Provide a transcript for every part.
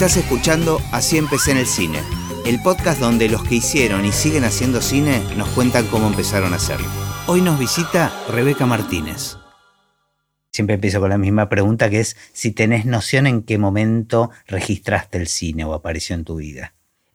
Estás escuchando Así empecé en el cine, el podcast donde los que hicieron y siguen haciendo cine nos cuentan cómo empezaron a hacerlo. Hoy nos visita Rebeca Martínez. Siempre empiezo con la misma pregunta que es si tenés noción en qué momento registraste el cine o apareció en tu vida.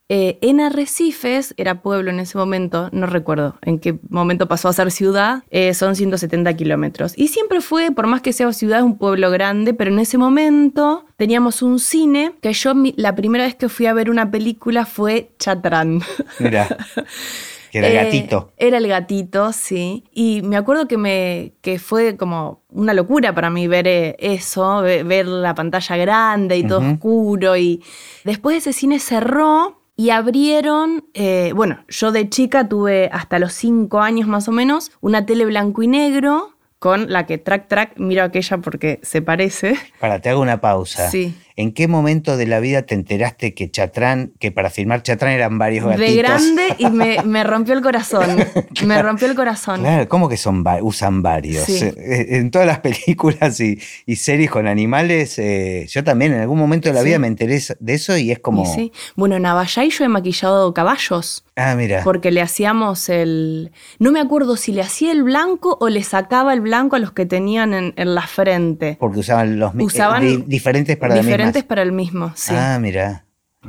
Eh, en Arrecifes, era pueblo en ese momento, no recuerdo en qué momento pasó a ser ciudad, eh, son 170 kilómetros. Y siempre fue, por más que sea ciudad, un pueblo grande, pero en ese momento teníamos un cine que yo la primera vez que fui a ver una película fue Chatrán. Mira. Que era el Eh, gatito. Era el gatito, sí. Y me acuerdo que, me, que fue como una locura para mí ver eh, eso, ve- ver la pantalla grande y todo oscuro. Y después ese cine cerró y abrieron, eh, bueno, yo de chica tuve hasta los cinco años más o menos una tele blanco y negro con la que track track miro aquella porque se parece. Para, te hago una pausa. Sí. ¿En qué momento de la vida te enteraste que Chatrán, que para filmar Chatrán eran varios gatitos? De grande y me, me rompió el corazón. Me rompió el corazón. Claro, ¿cómo que son usan varios? Sí. Eh, En todas las películas y, y series con animales, eh, yo también en algún momento de la Sí. vida me enteré de eso y es como... Y sí. Bueno, en Abayay yo he maquillado caballos. Ah, mira. Porque le hacíamos el. No me acuerdo si le hacía el blanco o le sacaba el blanco a los que tenían en, en la frente. Porque usaban los Usaban eh, di- diferentes para Diferentes para el mismo, sí. Ah, mira.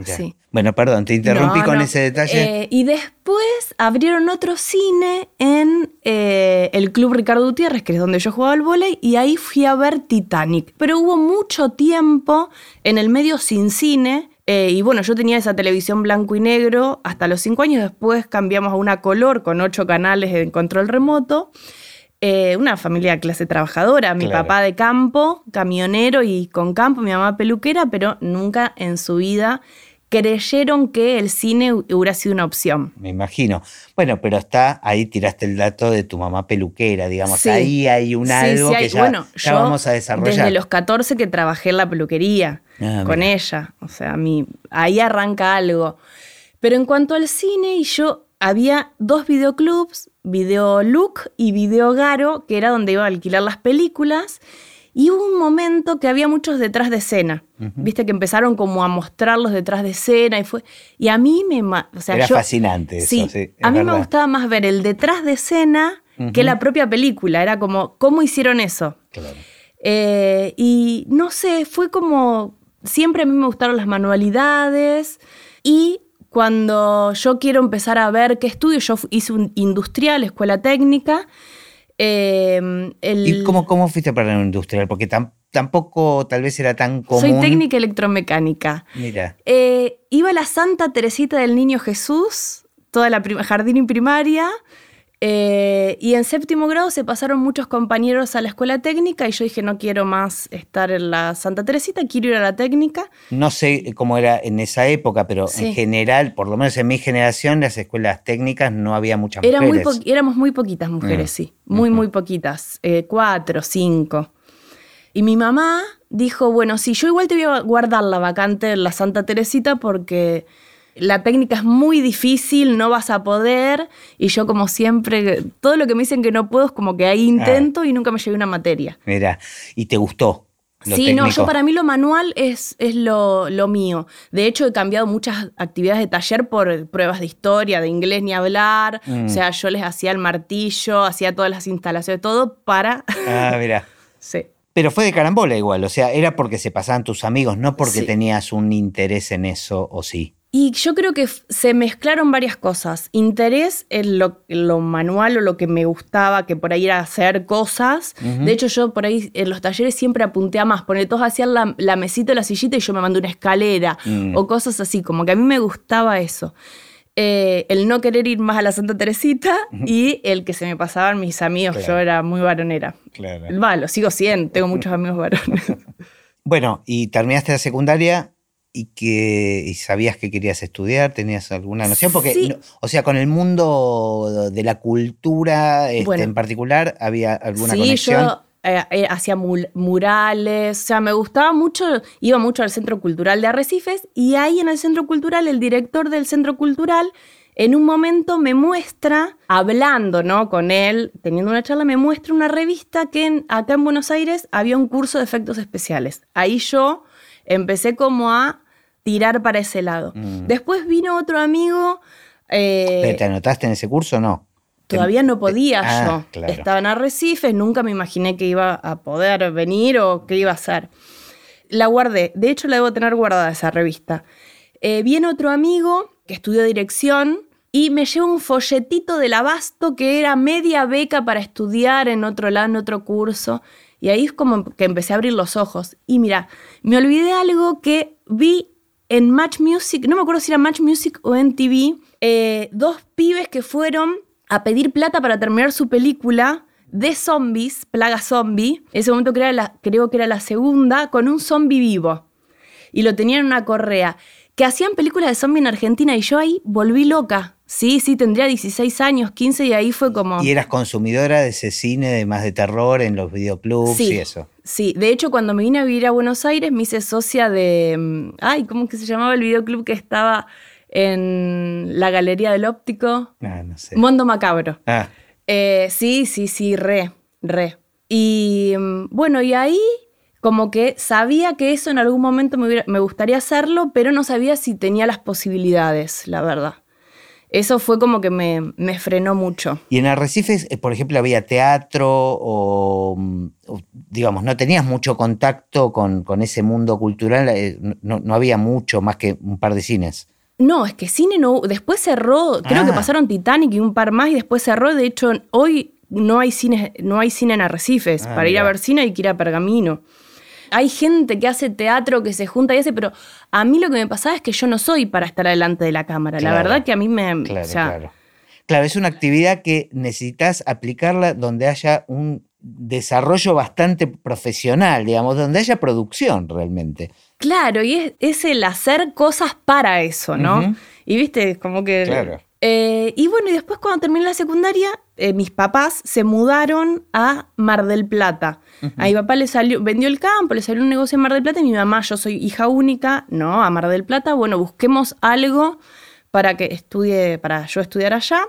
Sí. Bueno, perdón, te interrumpí No, con no. ese detalle. Eh, y después abrieron otro cine en eh, el Club Ricardo Gutiérrez, que es donde yo jugaba al vóley, y ahí fui a ver Titanic. Pero hubo mucho tiempo en el medio sin cine. eh, y bueno, yo tenía esa televisión blanco y negro hasta los cinco años. Después cambiamos a una color con ocho canales en control remoto. Eh, una familia clase trabajadora, mi Claro. papá de campo, camionero y con campo, mi mamá peluquera, pero nunca en su vida creyeron que el cine hu- hubiera sido una opción. Me imagino. Bueno, pero está, ahí tiraste el dato de tu mamá peluquera, digamos. Sí. Ahí hay un Sí, algo sí, que ya, bueno, ya yo vamos a desarrollar. Desde los 14 que trabajé en la peluquería Ah, con mira. ella. O sea, mi, ahí arranca algo. Pero en cuanto al cine, y yo había dos videoclubs, Video Look y Video Garo, que era donde iba a alquilar las películas. Y hubo un momento que había muchos detrás de escena. Viste que empezaron como a mostrarlos detrás de escena y fue. Y a mí me. O sea, Era yo- fascinante eso, Sí, sí, es a mí me gustaba más ver el detrás de escena que la propia película. Era como, ¿cómo hicieron eso? Claro. Eh, y no sé, fue como, siempre a mí me gustaron las manualidades y cuando yo quiero empezar a ver qué estudio, yo hice un industrial, escuela técnica. eh, el- ¿Y cómo, cómo fuiste para la industrial? Porque tam- tampoco tal vez era tan común. Soy técnica electromecánica. Mira, Eh, iba a la Santa Teresita del Niño Jesús, toda la jardín y primaria, eh, y en séptimo grado se pasaron muchos compañeros a la escuela técnica y yo dije, no quiero más estar en la Santa Teresita, quiero ir a la técnica. no sé cómo era en esa época, pero en general, por lo menos en mi generación, las escuelas técnicas no había muchas Era mujeres. éramos muy poquitas mujeres, Mm. sí, muy, muy poquitas, eh, cuatro, cinco. Y mi mamá dijo, bueno, sí, yo igual te voy a guardar la vacante en la Santa Teresita porque la técnica es muy difícil, no vas a poder. Y yo como siempre, todo lo que me dicen que no puedo es como que ahí intento y nunca me llevé una materia. Mira, ¿y te gustó? lo Sí, no, yo para mí lo manual es, es lo, lo mío. De hecho, he cambiado muchas actividades de taller por pruebas de historia, de inglés ni hablar. Mm. O sea, yo les hacía el martillo, hacía todas las instalaciones, todo para... Ah, mira. sí. Pero fue de carambola igual, o sea, era porque se pasaban tus amigos, no porque Sí. tenías un interés en eso, o sí. Y yo creo que se mezclaron varias cosas. Interés en lo, en lo manual o lo que me gustaba, que por ahí era hacer cosas. De hecho, yo por ahí en los talleres siempre apunté a más. Porque todos hacían la, la mesita o la sillita y yo me mandé una escalera. Mm. O cosas así, como que a mí me gustaba eso. Eh, el no querer ir más a la Santa Teresita y el que se me pasaban mis amigos. Claro. Yo era muy varonera. Claro. Va, lo sigo siendo, tengo muchos amigos varones. Bueno, y terminaste la secundaria y que y sabías que querías estudiar, tenías alguna noción, porque, Sí. no- o sea, con el mundo de la cultura este, Bueno. en particular, había alguna sí, conexión. yo eh, eh, hacía murales, o sea, me gustaba mucho, iba mucho al Centro Cultural de Arrecifes y ahí en el Centro Cultural, el director del Centro Cultural, en un momento me muestra, hablando ¿no? con él, teniendo una charla, me muestra una revista que en- acá en Buenos Aires había un curso de efectos especiales. Ahí yo empecé como a tirar para ese lado. Mm. Después vino otro amigo. eh, ¿Pero ¿Te anotaste en ese curso o no? Todavía no podía Ah, yo. claro. Estaba en Arrecifes, nunca me imaginé que iba a poder venir o qué iba a hacer. La guardé, de hecho la debo tener guardada esa revista. Eh, viene otro amigo que estudió dirección y me lleva un folletito del abasto que era media beca para estudiar en otro lado, en otro curso. Y ahí es como que empecé a abrir los ojos. Y mira, me olvidé algo que vi en Match Music, no me acuerdo si era Match Music o en TV, eh, dos pibes que fueron a pedir plata para terminar su película de zombies, Plaga Zombie. En ese momento creo, creo que era la segunda, con un zombie vivo. Y lo tenían en una correa. Que hacían películas de zombie en Argentina y yo ahí volví loca. Sí, sí, tendría 16 años, 15 y ahí fue como... ¿Y eras consumidora de ese cine de más de terror en los videoclubs Sí, y eso? sí. De hecho, cuando me vine a vivir a Buenos Aires, me hice socia de. mm, Ay, ¿cómo que se llamaba el videoclub que estaba en la Galería del Óptico? Ah, no sé. Mondo Macabro. Ah, Eh, sí, sí, sí, re, re. Y mm, bueno, y ahí como que sabía que eso en algún momento me, hubiera- me gustaría hacerlo, pero no sabía si tenía las posibilidades, la verdad. Eso fue como que me, me frenó mucho. y en Arrecifes, eh, por ejemplo, había teatro o, mm, o, digamos, no tenías mucho contacto con, con ese mundo cultural, eh, no, no había mucho más que un par de cines. No, es que cine no. Después cerró. Creo Ah. que pasaron Titanic y un par más y después cerró. De hecho, hoy no hay cine, no hay cine en Arrecifes. Ah, Para ir a ver cine hay que ir a Pergamino. Hay gente que hace teatro, que se junta y hace, pero a mí lo que me pasaba es que yo no soy para estar delante de la cámara. Claro. La verdad que a mí me. Claro, o sea, claro. Claro, es una actividad que necesitas aplicarla donde haya un desarrollo bastante profesional, digamos, donde haya producción realmente. Claro, y es, es el hacer cosas para eso, ¿no? Y viste, como que... Claro. Eh, y bueno, y después cuando terminé la secundaria, eh, mis papás se mudaron a Mar del Plata. A mi papá le salió, vendió el campo, le salió un negocio en Mar del Plata y mi mamá, yo soy hija única, no, a Mar del Plata, bueno, busquemos algo para que estudie, para yo estudiar allá.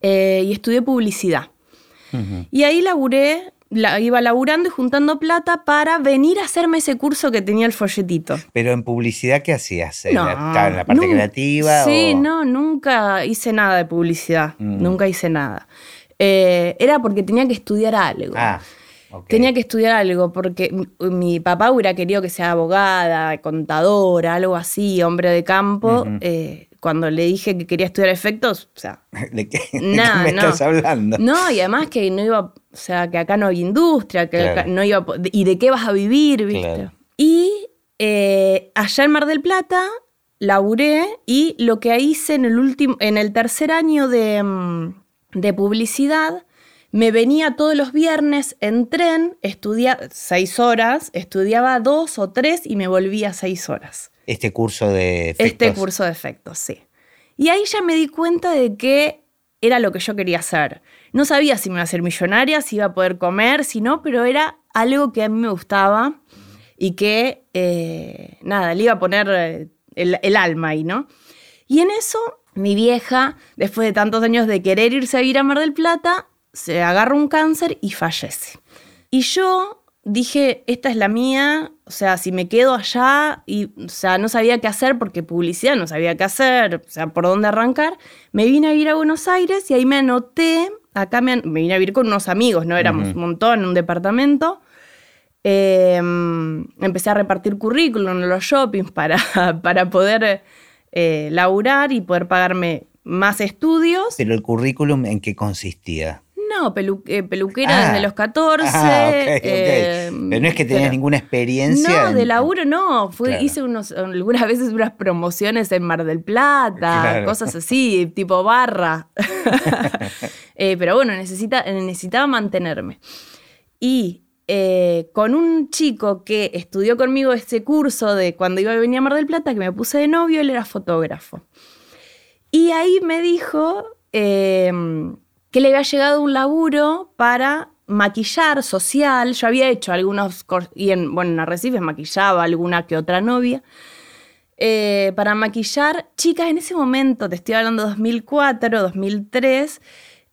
eh, y estudié publicidad. Y ahí laburé, la, iba laburando y juntando plata para venir a hacerme ese curso que tenía el folletito. Pero en publicidad, ¿qué hacías? ¿En, No, la, estaba en la parte creativa? Sí, o- no, nunca hice nada de publicidad. Mm. Nunca hice nada. Eh, era porque tenía que estudiar algo. Ah. Tenía que estudiar algo porque mi, mi papá hubiera querido que sea abogada, contadora, algo así, hombre de campo. Eh, cuando le dije que quería estudiar efectos, o sea, ¿De qué, de qué Nah, me no. estás hablando? no, y además que no iba, o sea, que acá no hay industria, que Claro. acá no iba, y de qué vas a vivir, ¿viste? Claro. Y eh, allá en Mar del Plata laburé y lo que hice en el último, en el tercer año de, mm, de publicidad, me venía todos los viernes en tren, estudiaba seis horas, estudiaba dos o tres y me volvía seis horas. Este curso de efectos. Este curso de efectos, sí. Y ahí ya me di cuenta de que era lo que yo quería hacer. No sabía si me iba a ser millonaria, si iba a poder comer, si no, pero era algo que a mí me gustaba y que, eh, nada, le iba a poner eh, el, el alma ahí, ¿no? Y en eso, mi vieja, después de tantos años de querer irse a vivir a Mar del Plata, se agarra un cáncer y fallece. Y yo dije, esta es la mía, o sea, si me quedo allá, y, o sea, no sabía qué hacer porque publicidad no sabía qué hacer, o sea, por dónde arrancar, me vine a vivir a Buenos Aires y ahí me anoté, acá me, me vine a vivir con unos amigos, ¿no? Éramos un montón en un departamento. Eh, empecé a repartir currículum en los shoppings para, para poder eh, laburar y poder pagarme más estudios. Pero el currículum, ¿en qué consistía? No, pelu- eh, peluquera Ah. desde los 14. Ah, eh, Pero no es que tenías pero- ninguna experiencia. No, de en- laburo no. Claro. Hice unos, algunas veces unas promociones en Mar del Plata, Claro. cosas así, tipo barra. Eh, pero bueno, necesita, necesitaba mantenerme. Y eh, con un chico que estudió conmigo este curso de cuando iba a venir a Mar del Plata, que me puse de novio, él era fotógrafo. Y ahí me dijo eh, que le había llegado un laburo para maquillar social. Yo había hecho algunos, y en, bueno, en Arrecifes maquillaba alguna que otra novia. eh, para maquillar chicas en ese momento, te estoy hablando 2004, 2003,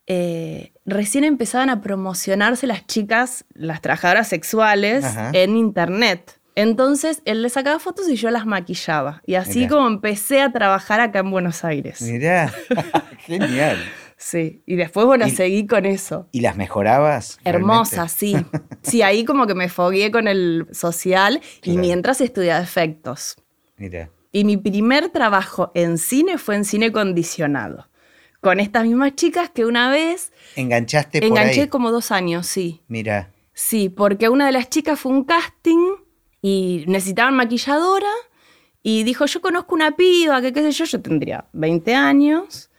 eh, recién empezaban a promocionarse las chicas, las trabajadoras sexuales Ajá. en internet. Entonces él le sacaba fotos y yo las maquillaba. Y así Mirá. como empecé a trabajar acá en Buenos Aires. Mirá, genial. Sí. Y después, bueno, Y- seguí con eso. ¿Y las mejorabas? Hermosa, realmente? sí. Sí, ahí como que me fogueé con el social y Claro. mientras estudiaba efectos. Mira, Y mi primer trabajo en cine fue en cine condicionado. Con estas mismas chicas que una vez enganchaste por enganché ahí. como dos años, sí. Mira, Sí, porque una de las chicas fue un casting y necesitaban maquilladora y dijo, yo conozco una piba, que qué sé yo, yo tendría 20 años.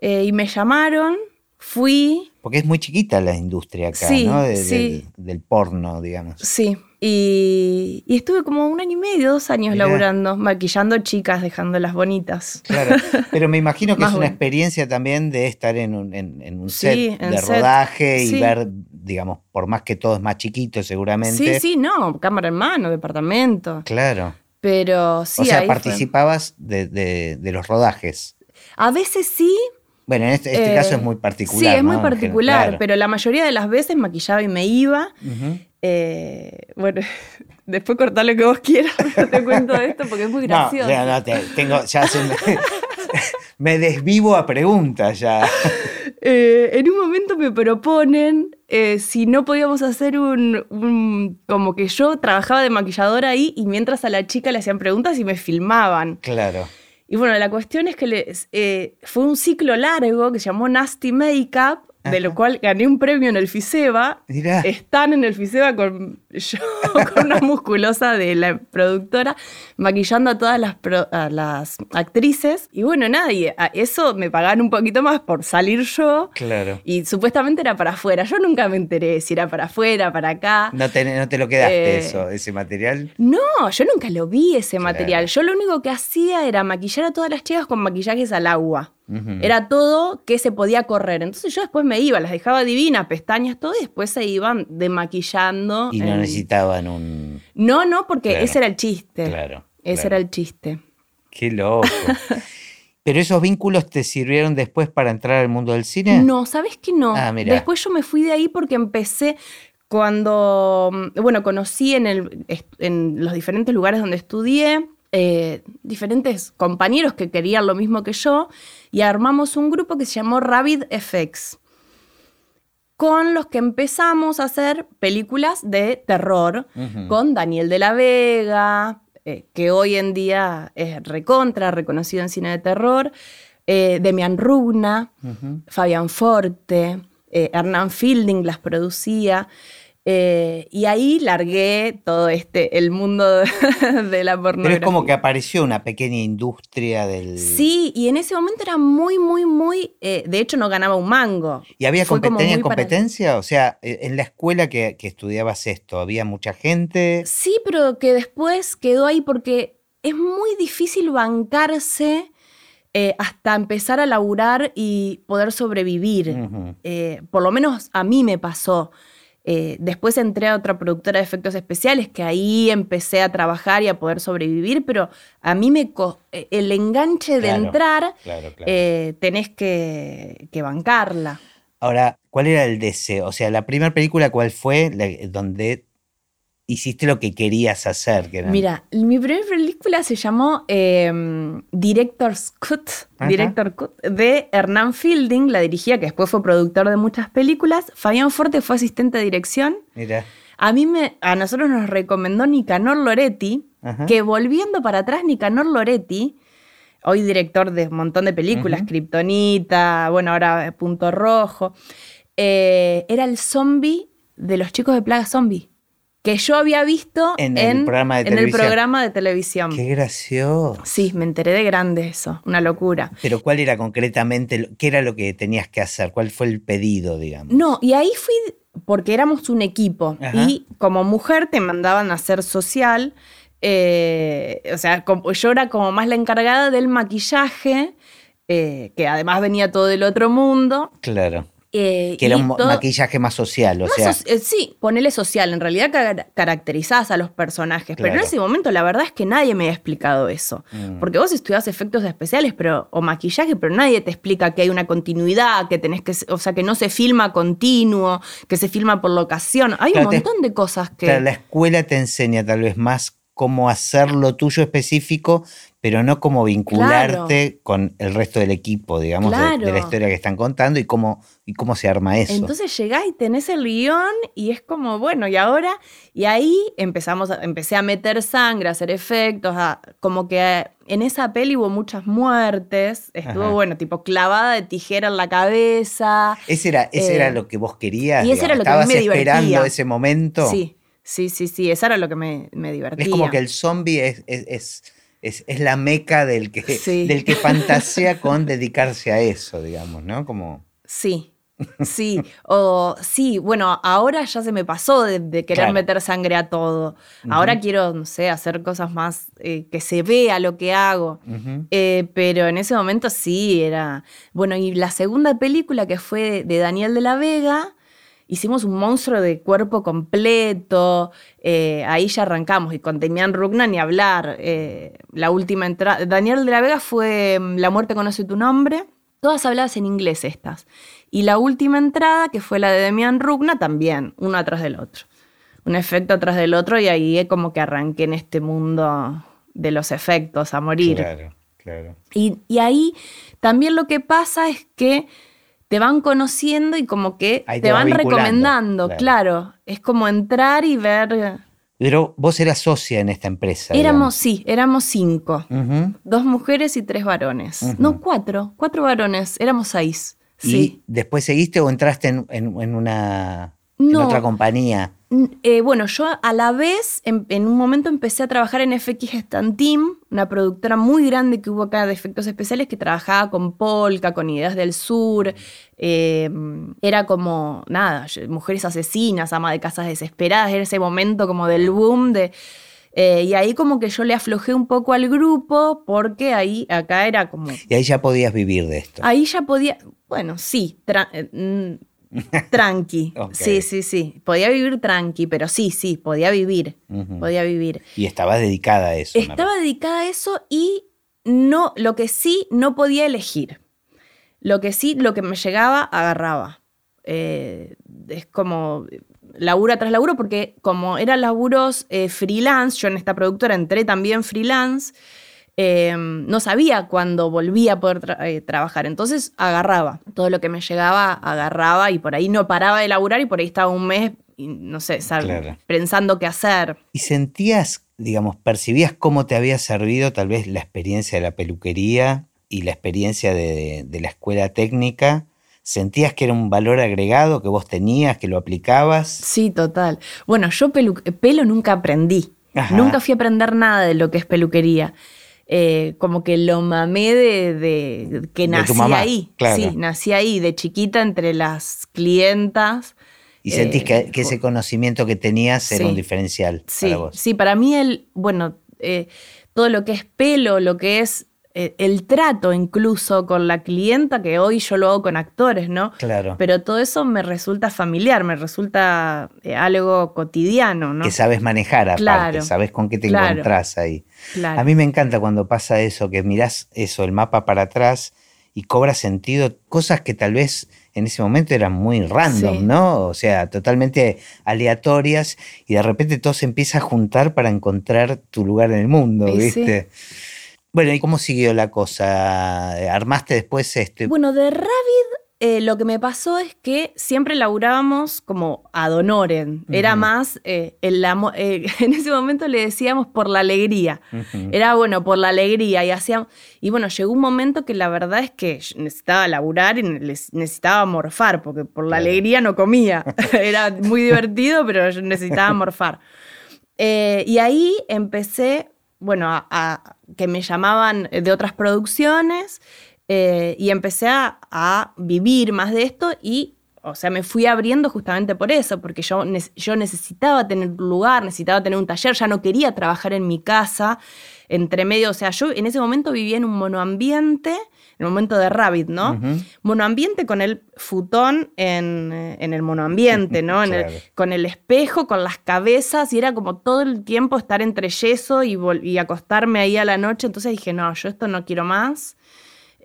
Eh, y me llamaron, fui, porque es muy chiquita la industria acá, Sí, ¿no? De- sí. Del, del porno, digamos. sí. Y, y estuve como un año y medio, dos años Mirá. laburando, maquillando chicas, dejándolas bonitas. Claro, pero me imagino que es una bueno. experiencia también de estar en un, en, en un set de set. rodaje y ver, digamos, por más que todo es más chiquito seguramente. Sí, sí, no, cámara en mano, departamento. Claro. Pero sí, o sea, ahí participabas de, de- de los rodajes. A veces sí, Bueno, en este, este Eh, caso es muy particular. Sí, es muy ¿no? Particular, claro. pero la mayoría de las veces maquillaba y me iba. Eh, bueno, después cortar lo que vos quieras, pero te cuento esto porque es muy No, gracioso. ya no, te- tengo, ya se me, me desvivo a preguntas ya. Eh, en un momento me proponen eh, si no podíamos hacer un, un- Como que yo trabajaba de maquilladora ahí y mientras a la chica le hacían preguntas y me filmaban. Claro. Y bueno, la cuestión es que les, eh, fue un ciclo largo que se llamó Nasty Makeup, de lo cual gané un premio en el FISEBA. Mirá. Están en el FISEBA con yo, con una musculosa de la productora, maquillando a todas las, pro- a las actrices. Y bueno, a eso me pagaban un poquito más por salir yo. Claro. Y supuestamente era para afuera. Yo nunca me enteré si era para afuera, para acá. No te, no te lo quedaste Eh, eso, ese material. No, yo nunca lo vi ese Claro. material. Yo lo único que hacía era maquillar a todas las chicas con maquillajes al agua. Era todo que se podía correr. Entonces yo después me iba, las dejaba divinas, pestañas, todo, y después se iban demaquillando. Y no en- necesitaban un. No, no, porque Claro. ese era el chiste. Claro, Ese claro. era el chiste. Qué loco. Pero esos vínculos te sirvieron después para entrar al mundo del cine. No, ¿sabes qué no? Ah. Después yo me fui de ahí porque empecé cuando, mm, bueno, conocí en, el, en los diferentes lugares donde estudié eh, diferentes compañeros que querían lo mismo que yo y armamos un grupo que se llamó Rabbit FX con los que empezamos a hacer películas de terror con Daniel de la Vega, eh, que hoy en día es recontra, reconocido en cine de terror, eh, Demian Rugna, Ujú. Fabián Forte, eh, Hernán Fielding las producía. Eh, y ahí largué todo este, el mundo de la pornografía. Pero es como que apareció una pequeña industria del. Sí, y en ese momento era muy, muy, muy. eh, de hecho, no ganaba un mango. ¿Y había competen- para- competencia? O sea, eh, en la escuela que, que estudiabas esto, ¿había mucha gente? Sí, pero que después quedó ahí porque es muy difícil bancarse eh, hasta empezar a laburar y poder sobrevivir. Eh, por lo menos a mí me pasó. Eh, después entré a otra productora de efectos especiales, que ahí empecé a trabajar y a poder sobrevivir, pero a mí me eh, el enganche de entrar, Claro, claro. eh, tenés que, que bancarla. Ahora, ¿cuál era el deseo? O sea, la primera película, ¿cuál fue? La- donde hiciste lo que querías hacer. Que Mira, mi primera película se llamó eh, Director's Cut, Ajá. Director Cut, de Hernán Fielding, la dirigía, que después fue productor de muchas películas. Fabián Forte fue asistente de dirección. Mira. A mí me, a nosotros nos recomendó Nicanor Loretti, Ajá. que volviendo para atrás, Nicanor Loretti, hoy director de un montón de películas. Kryptonita, bueno, ahora eh, Punto Rojo, eh, era el zombie de los chicos de Plaga Zombie, que yo había visto En el programa de en el televisión. programa de televisión. Qué gracioso. Sí, me enteré de grande eso, una locura. Pero ¿cuál era concretamente, qué era lo que tenías que hacer? ¿Cuál fue el pedido, digamos? No, y ahí fui porque éramos un equipo Ajá. y como mujer te mandaban a hacer social. eh, o sea, yo era como más la encargada del maquillaje, eh, que además venía todo del otro mundo. Claro. Eh, Que era un todo- maquillaje más social, o más sea. eh, sí, ponele social. En realidad car- caracterizás a los personajes. Pero en ese momento la verdad es que nadie me ha explicado eso. Mm. Porque vos estudiás efectos especiales pero, o maquillaje, pero nadie te explica que hay una continuidad, que tenés que. O sea, que no se filma continuo, que se filma por locación. Hay Claro, un te- montón de cosas que. Claro, la escuela te enseña tal vez más cómo hacer lo tuyo específico, pero no cómo vincularte con el resto del equipo, digamos, de- de, la historia que están contando y cómo, y cómo se arma eso. Entonces llegás y tenés el guion y es como, bueno, y ahora, y ahí empezamos, a- empecé a meter sangre, a hacer efectos, a- como que en esa peli hubo muchas muertes, estuvo, Ajá. bueno, tipo clavada de tijera en la cabeza. ese era, ese eh, era lo que vos querías. y ese era lo que a mí me esperando divertía. ese momento. Sí, sí, sí, sí, eso era lo que me, me divertía. Es como que el zombie es, es, es, es- es la meca del que, Sí. del que fantasea con dedicarse a eso, digamos, ¿no? Como. Sí. Sí, o sí, bueno, ahora ya se me pasó de, de querer Claro. meter sangre a todo. Ahora quiero, no sé, hacer cosas más eh, que se vea lo que hago. Eh, pero en ese momento sí era. Bueno, y la segunda película que fue de Daniel de la Vega, hicimos un monstruo de cuerpo completo. eh, ahí ya arrancamos. Y con Demian Rugna ni hablar. eh, la última entrada. Daniel de la Vega fue mm, La muerte conoce tu nombre. Todas habladas en inglés estas. Y la última entrada, que fue la de Demian Rugna, también, uno atrás del otro. Un efecto atrás del otro, y ahí como que arranqué en este mundo de los efectos a morir. Claro, claro. Y, y ahí también lo que pasa es que te van conociendo y como que Ahí te, van recomendando, claro. claro. Es como entrar y ver. Pero vos eras socia en esta empresa. Éramos, sí, éramos cinco. Dos mujeres y tres varones. No, cuatro. Cuatro varones. Éramos seis. ¿Y Sí. después seguiste o entraste en, en- en una en No. otra compañía? Eh, bueno, yo a la vez, en, en un momento empecé a trabajar en FX Stand Team, una productora muy grande que hubo acá de efectos especiales que trabajaba con Polka, con Ideas del Sur. eh, era como, nada, mujeres asesinas, ama de casas desesperadas, era ese momento como del boom de... eh, y ahí como que yo le aflojé un poco al grupo porque ahí, acá era como... Y ahí ya podías vivir de esto. Ahí ya podía, bueno, sí, eh, tranqui. Sí, sí, sí. Podía vivir tranqui, pero sí, sí, podía vivir. Podía vivir. Y estabas dedicada a eso. ¿no? Estaba dedicada a eso y no, lo que sí no podía elegir. Lo que sí, lo que me llegaba, agarraba. Eh, es como laburo tras laburo, porque como eran laburos eh, freelance, yo en esta productora entré también freelance, eh, no sabía cuándo volvía a poder tra- eh, trabajar. Entonces agarraba. Todo lo que me llegaba, agarraba y por ahí no paraba de laburar y por ahí estaba un mes, y no sé. Claro. pensando qué hacer. ¿Y sentías, digamos, percibías cómo te había servido tal vez la experiencia de la peluquería y la experiencia de, de la escuela técnica? ¿Sentías que era un valor agregado que vos tenías, que lo aplicabas? Sí, total. Bueno, yo pelo nunca aprendí. Ajá. Nunca fui a aprender nada de lo que es peluquería. Eh, como que lo mamé de, de- que De nací mamá, ahí. claro. Sí, nací ahí, de chiquita entre las clientas. ¿Y sentís Eh, que, que ese conocimiento que tenías era sí. un diferencial Sí, para vos? sí, para mí el, bueno, eh, todo lo que es pelo, lo que es el trato incluso con la clienta, que hoy yo lo hago con actores, ¿no? Claro. Pero todo eso me resulta familiar, me resulta eh, algo cotidiano, ¿no? Que sabes manejar aparte, Claro, sabes con qué te claro. encontrás ahí. Claro. A mí me encanta cuando pasa eso, que mirás eso, el mapa para atrás y cobra sentido cosas que tal vez en ese momento eran muy random, Sí. ¿no? O sea, totalmente aleatorias y de repente todo se empieza a juntar para encontrar tu lugar en el mundo, Y sí. Bueno, ¿y cómo siguió la cosa? ¿Armaste después este? Bueno, de Ravid eh, lo que me pasó es que siempre laburábamos como ad honorem. Era más, eh, el eh, en ese momento le decíamos por la alegría. Era bueno, por la alegría. Y hacíamos. Y bueno, llegó un momento que la verdad es que necesitaba laburar y ne- necesitaba morfar, porque por la alegría no comía. Era muy divertido, pero yo necesitaba morfar. Eh, y ahí empecé, bueno, a, que me llamaban de otras producciones eh, y empecé a, a vivir más de esto y, o sea, me fui abriendo justamente por eso, porque yo, yo necesitaba tener un lugar, necesitaba tener un taller, ya no quería trabajar en mi casa, entre medio, o sea, yo en ese momento vivía en un monoambiente el momento de Rabbit, ¿no? Monoambiente con el futón en, eh, en el monoambiente, ¿no? En el- Claro. con el espejo, con las cabezas, y era como todo el tiempo estar entre yeso y, acostarme ahí a la noche. Entonces dije, no, yo esto no quiero más.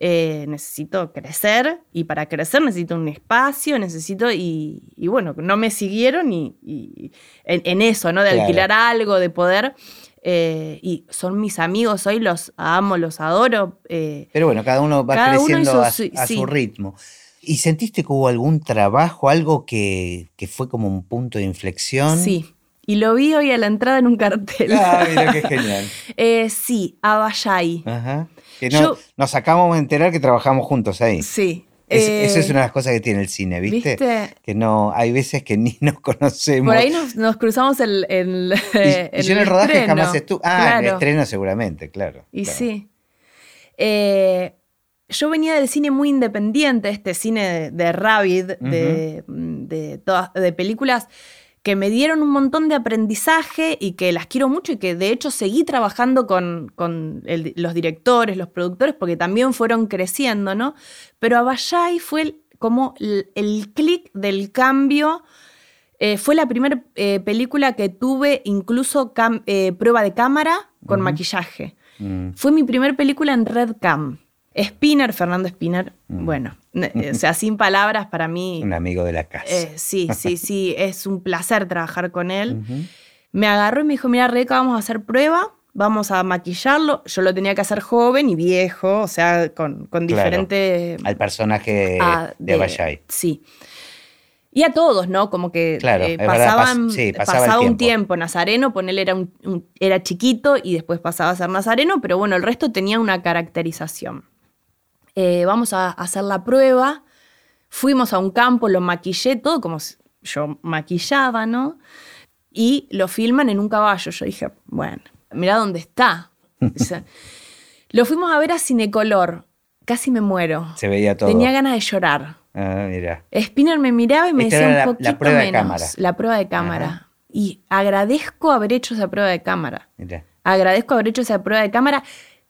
Eh, necesito crecer y para crecer necesito un espacio, necesito y, y bueno, no me siguieron y, y en, en eso, ¿no? De Claro. alquilar algo, de poder. Eh, y son mis amigos, hoy los amo, los adoro. eh, Pero bueno, cada uno va Cada uno creciendo a, su- a sí. su ritmo. ¿Y sentiste que hubo algún trabajo, algo que, que fue como un punto de inflexión? sí. Y lo vi hoy a la entrada en un cartel. Ah, mira qué genial. Eh, sí, Abayay. Ajá. Que no- Yo- nos acabamos de enterar que trabajamos juntos ahí. Sí. Es- eh, Eso es una de las cosas que tiene el cine, ¿viste? ¿viste? Que no, hay veces que ni nos conocemos. Por ahí nos, nos cruzamos el, el, y, y yo en el rodaje estreno. jamás estuve. Ah, en el estreno seguramente, claro. Y claro. sí. Eh, yo venía del cine muy independiente, este cine de, de Rabbit, de, de, todas, de películas que me dieron un montón de aprendizaje y que las quiero mucho y que de hecho seguí trabajando con, con el- los directores, los productores, porque también fueron creciendo, ¿no? Pero Abayay fue el- como el, el clic del cambio. Eh, fue la primera eh, película que tuve incluso eh, prueba de cámara con maquillaje. Mm. Fue mi primer película en Red Cam. Spinner, Fernando Spinner, bueno, ne- o sea, sin palabras para mí. Un amigo de la casa. eh, sí, sí, sí, es un placer trabajar con él. Me agarró y me dijo, mira, Rebeca, vamos a hacer prueba, vamos a maquillarlo. Yo lo tenía que hacer joven y viejo, o sea, con, con Claro. diferente... Al personaje ah, de. Sí. Y a todos, ¿no? Como que Claro, eh, verdad, pasaban, pas- sí, pasaba pasaba, el un tiempo. tiempo. Nazareno, ponele, era, un- un- era chiquito y después pasaba a ser Nazareno, pero bueno, el resto tenía una caracterización. Eh, vamos a hacer la prueba. Fuimos a un campo, lo maquillé todo como yo maquillaba, ¿no? Y lo filman en un caballo. Yo dije, bueno, mira dónde está. O sea, lo fuimos a ver a Cinecolor. Casi me muero. Se veía todo. Tenía ganas de llorar. Ah, mira. Spinner me miraba y me Esta decía un la- la poquito prueba de menos. cámara. La prueba de cámara. Ajá. Y agradezco haber hecho esa prueba de cámara. mira. Agradezco haber hecho esa prueba de cámara.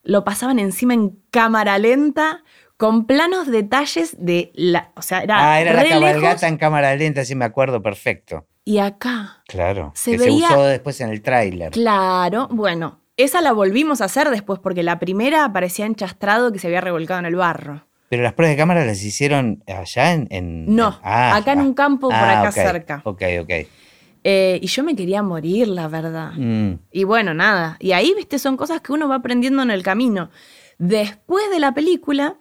Lo pasaban encima en cámara lenta, con planos detalles de la. O sea, era. Ah, era la cabalgata lejos, en cámara lenta, sí me acuerdo, perfecto. Y acá. Claro. Se que veía- se usó después en el tráiler. Claro, bueno. Esa la volvimos a hacer después, porque la primera parecía enchastrado que se había revolcado en el barro. Pero las pruebas de cámara las hicieron allá en. en- No, en- ah, acá en ah. un campo por Ah, acá cerca. Ok, ok. Eh, y yo me quería morir, la verdad. Mm, Y bueno, nada. Y ahí, viste, son cosas que uno va aprendiendo en el camino. Después de la película,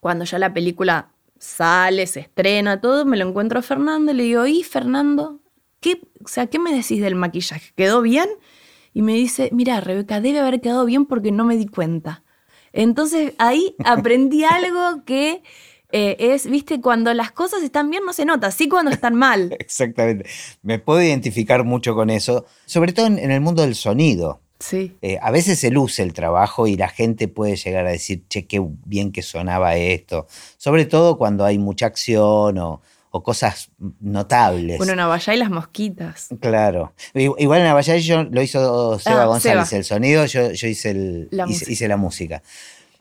cuando ya la película sale, se estrena, todo, me lo encuentro a Fernando y le digo, ¿y Fernando? ¿Qué, o sea, ¿qué me decís del maquillaje? ¿Quedó bien? Y me dice, mira, Rebeca, debe haber quedado bien porque no me di cuenta. Entonces ahí aprendí algo que eh, es, viste, cuando las cosas están bien no se nota, sí cuando están mal. exactamente. Me puedo identificar mucho con eso, sobre todo en, en el mundo del sonido. Sí. Eh, a veces se luce el trabajo y la gente puede llegar a decir, che, qué bien que sonaba esto. Sobre todo cuando hay mucha acción o, o cosas notables. Bueno, Navallá y las mosquitas. Claro. Igual en Abayay yo lo hizo Seba Ah, González Seba. el sonido, yo, yo hice, el, La hice, música. hice la música.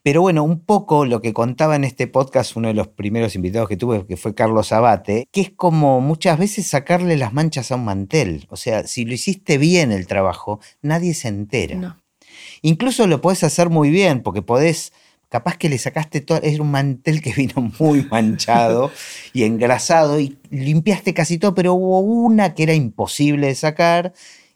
Pero bueno, un poco lo que contaba en este podcast uno de los primeros invitados que tuve, que fue Carlos Abate, que es como muchas veces sacarle las manchas a un mantel. O sea, si lo hiciste bien el trabajo, nadie se entera. No. Incluso lo podés hacer muy bien, porque podés, capaz que le sacaste todo, es un mantel que vino muy manchado y engrasado y limpiaste casi todo, pero hubo una que era imposible de sacar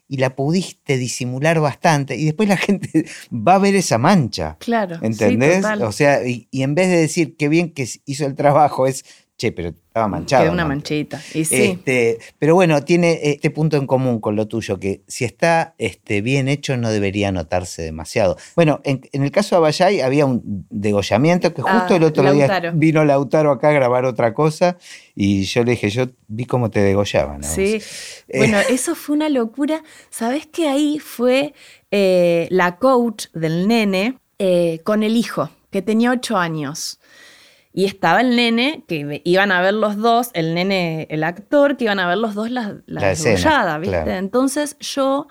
y la pudiste disimular bastante y después la gente va a ver esa mancha. Claro. sí, ¿Entendés? total. o sea, y, y en vez de decir qué bien que hizo el trabajo, es, che, pero estaba manchado. Quedó una ¿no? manchita. Y sí. Este, pero bueno, tiene este punto en común con lo tuyo, que si está este, bien hecho no debería notarse demasiado. Bueno, en, en el caso de Abayay había un degollamiento que justo Ah, el otro día vino Lautaro acá a grabar otra cosa y yo le dije, yo vi cómo te degollaban. a vos". Sí. Eh. Bueno, eso fue una locura. ¿Sabés que ahí fue eh, la coach del nene eh, con el hijo, que tenía ocho años? Y estaba el nene, que iban a ver los dos, el nene, el actor, que iban a ver los dos la, la, La escena, degollada, ¿viste? claro. Entonces yo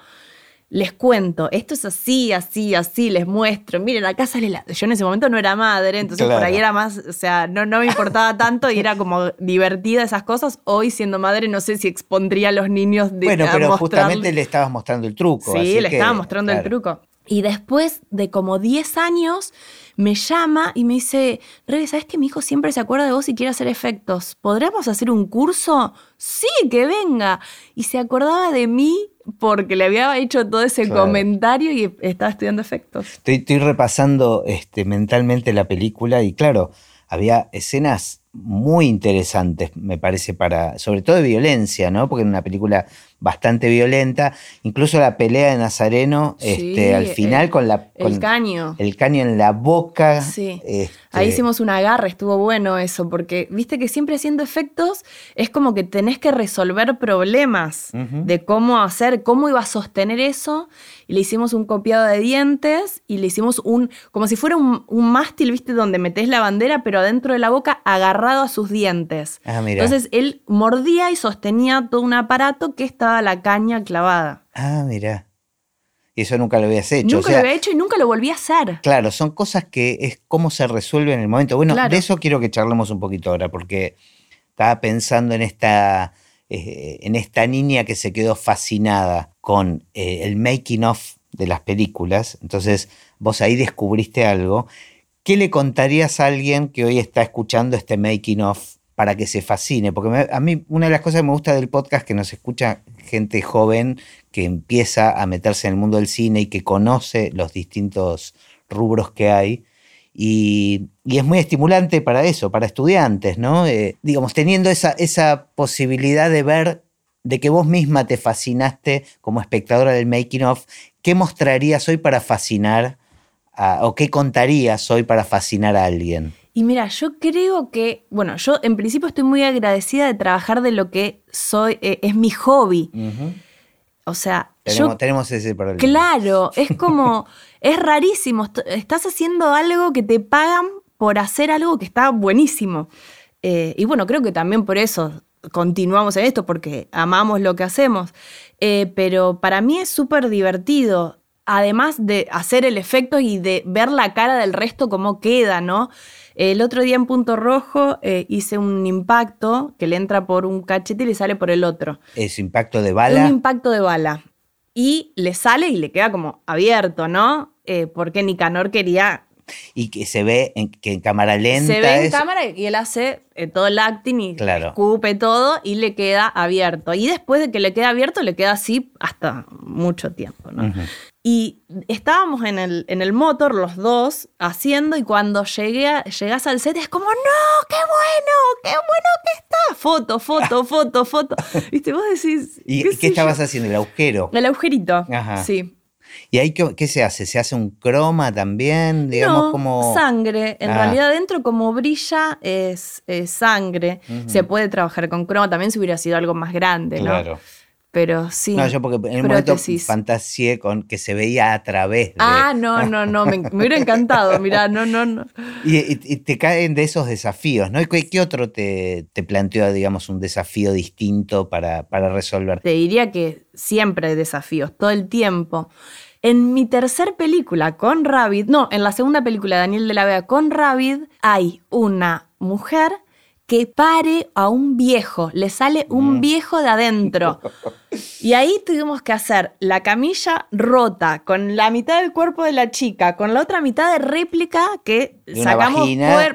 les cuento, esto es así, así, así, les muestro, miren, acá sale la... Yo en ese momento no era madre, entonces por ahí era más, o sea, no, no me importaba tanto y era como divertida esas cosas. Hoy siendo madre no sé si expondría a los niños de... Bueno, pero justamente le estabas mostrando el truco. Sí, le estaba mostrando el truco. Y después de como 10 años me llama y me dice, Rebe, ¿sabes que mi hijo siempre se acuerda de vos y quiere hacer efectos? ¿Podríamos hacer un curso? Sí, que venga. Y se acordaba de mí porque le había hecho todo ese comentario y estaba estudiando efectos. Estoy, repasando este, mentalmente la película y claro, había escenas muy interesantes, me parece, para, sobre todo de violencia, ¿no? Porque era una película bastante violenta. Incluso la pelea de Nazareno, este, al final, con la. el caño. El caño en la boca. Sí. Este Ahí hicimos un agarre, estuvo bueno eso, porque viste que siempre haciendo efectos es como que tenés que resolver problemas de cómo hacer, cómo iba a sostener eso. Y le hicimos un copiado de dientes y le hicimos un. como si fuera un, mástil, viste, donde metés la bandera, pero adentro de la boca a sus dientes. Ah, Entonces él mordía y sostenía todo un aparato que estaba la caña clavada. Ah, mira. Y eso nunca lo habías hecho. Nunca lo había hecho y nunca lo volví a hacer. Claro, son cosas que es cómo se resuelve en el momento. Bueno, de eso quiero que charlemos un poquito ahora, porque estaba pensando en esta, eh, en esta niña que se quedó fascinada con eh, el making of de las películas. Entonces, vos ahí descubriste algo ¿Qué le contarías a alguien que hoy está escuchando este making of para que se fascine? Porque a mí una de las cosas que me gusta del podcast es que nos escucha gente joven que empieza a meterse en el mundo del cine y que conoce los distintos rubros que hay. Y, es muy estimulante para eso, para estudiantes, ¿no? Eh, digamos, teniendo esa, esa posibilidad de ver, de que vos misma te fascinaste como espectadora del making of, ¿qué mostrarías hoy para fascinar o qué contarías hoy para fascinar a alguien? Y mira, yo creo que, bueno, yo en principio estoy muy agradecida de trabajar de lo que soy, eh, es mi hobby. O sea, tenemos, tenemos ese problema. Claro, es como, es rarísimo. Estás haciendo algo que te pagan por hacer algo que está buenísimo. Eh, y bueno, creo que también por eso continuamos en esto, porque amamos lo que hacemos. Eh, pero para mí es súper divertido además de hacer el efecto y de ver la cara del resto cómo queda, ¿no? El otro día en Punto Rojo eh, hice un impacto que le entra por un cachete y le sale por el otro. ¿Es impacto de bala? Un impacto de bala. Y le sale y le queda como abierto, ¿no? Eh, porque Nicanor quería y que se ve en, que en cámara lenta. Se ve en cámara y él hace eh, todo el acting y escupe todo y le queda abierto. Y después de que le queda abierto, le queda así hasta mucho tiempo, ¿no? Y estábamos en el, en el motor los dos haciendo y cuando llegué llegas al set es como, no, qué bueno, qué bueno que está. Foto, foto, foto, foto. Viste, vos decís... ¿Y qué, estabas haciendo? ¿El agujero? El agujerito, sí. ¿Y ahí qué, se hace? ¿Se hace un croma también? Digamos no, como. Sangre. En ah. realidad, dentro, como brilla, es, sangre. Se puede trabajar con croma. También si hubiera sido algo más grande, ¿no? Claro. Pero sí. No, yo porque en el momento fantaseé con que se veía a través de... Ah, no, no, no, me, hubiera encantado, mirá, no, no, no. Y, te caen de esos desafíos, ¿no? ¿Qué, qué otro te, te, planteó, digamos, un desafío distinto para, para resolver? Te diría que siempre hay desafíos, todo el tiempo. En mi tercer película con Rabbit, no, en la segunda película de Daniel de la Vega con Rabbit, hay una mujer que pare a un viejo, le sale un mm. viejo de adentro. Y ahí tuvimos que hacer la camilla rota, con la mitad del cuerpo de la chica, con la otra mitad de réplica que sacamos,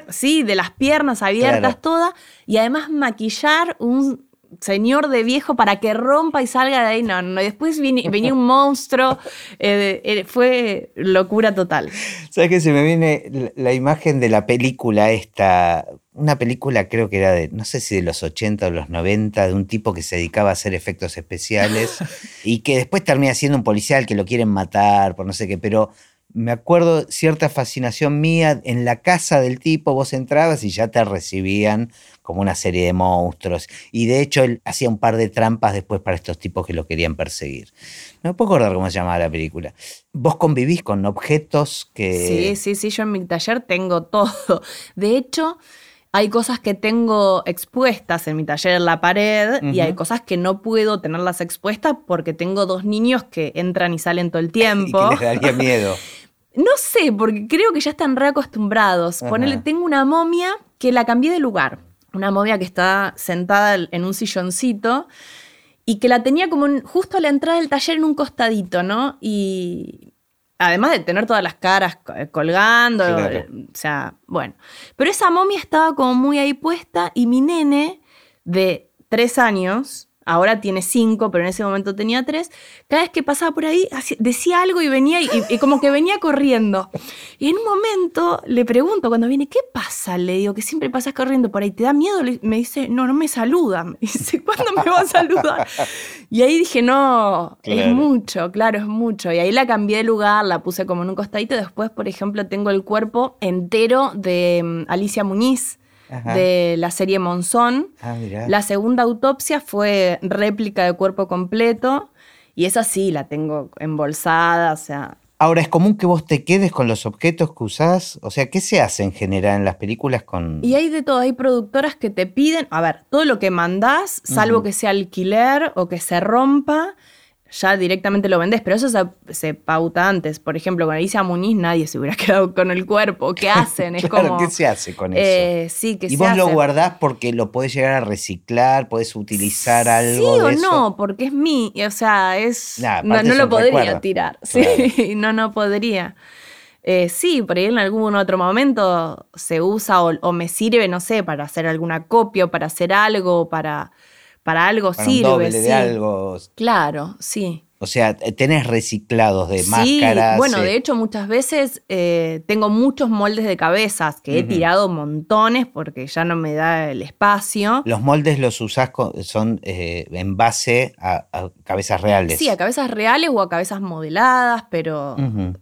sí, de las piernas abiertas todas, y además maquillar un señor de viejo para que rompa y salga de ahí. No, no. Después venía un monstruo. Eh, eh, fue locura total. ¿Sabes que se me viene la imagen de la película esta? Una película creo que era de, no sé si de los 80 o los 90, de un tipo que se dedicaba a hacer efectos especiales y que después termina siendo un policial que lo quieren matar por no sé qué, pero me acuerdo cierta fascinación mía en la casa del tipo, vos entrabas y ya te recibían como una serie de monstruos. Y de hecho él hacía un par de trampas después para estos tipos que lo querían perseguir. No me puedo acordar cómo se llamaba la película. Vos convivís con objetos que... Sí, sí, sí, yo en mi taller tengo todo. De hecho, hay cosas que tengo expuestas en mi taller en la pared y hay cosas que no puedo tenerlas expuestas porque tengo dos niños que entran y salen todo el tiempo. y que les daría miedo. No sé, porque creo que ya están reacostumbrados. Ponele, tengo una momia que la cambié de lugar. Una momia que está sentada en un silloncito y que la tenía como justo a la entrada del taller en un costadito, ¿no? Y además de tener todas las caras colgando, o sea, bueno. Pero esa momia estaba como muy ahí puesta y mi nene de tres años ahora tiene cinco, pero en ese momento tenía tres, cada vez que pasaba por ahí decía algo y venía y, como que venía corriendo. Y en un momento le pregunto cuando viene, ¿qué pasa? Le digo, que siempre pasas corriendo por ahí, ¿te da miedo? Me dice, no, no me saluda. Me dice, ¿cuándo me va a saludar? Y ahí dije, no, es mucho, claro, es mucho. Y ahí la cambié de lugar, la puse como en un costadito. Después, por ejemplo, tengo el cuerpo entero de mm, Alicia Muñiz de la serie Monzón. Ah, la segunda autopsia fue réplica de cuerpo completo y esa sí la tengo embolsada, o sea... Ahora, ¿es común que vos te quedes con los objetos que usás? O sea, ¿qué se hace en general en las películas con...? Y hay de todo, hay productoras que te piden, a ver, todo lo que mandás, salvo que sea alquiler o que se rompa, ya directamente lo vendés, pero eso se, pauta antes. Por ejemplo, con Alicia Muniz nadie se hubiera quedado con el cuerpo. ¿Qué hacen? Es como, ¿Qué se hace con eso? Eh, sí, ¿Y vos lo guardás porque lo podés llegar a reciclar, podés utilizar algo Sí o no, porque es mí, o sea, es no, lo podría tirar. Sí, no, no podría. Eh, sí, por ahí en algún otro momento se usa o, o, me sirve, no sé, para hacer alguna copia o para hacer algo, para para algo sirve. de algo. Claro, sí. O sea, tenés reciclados de máscaras. Bueno, de hecho, muchas veces eh, tengo muchos moldes de cabezas que he tirado montones porque ya no me da el espacio. Los moldes los usás son eh, en base a, cabezas reales. Sí, a cabezas reales o a cabezas modeladas, pero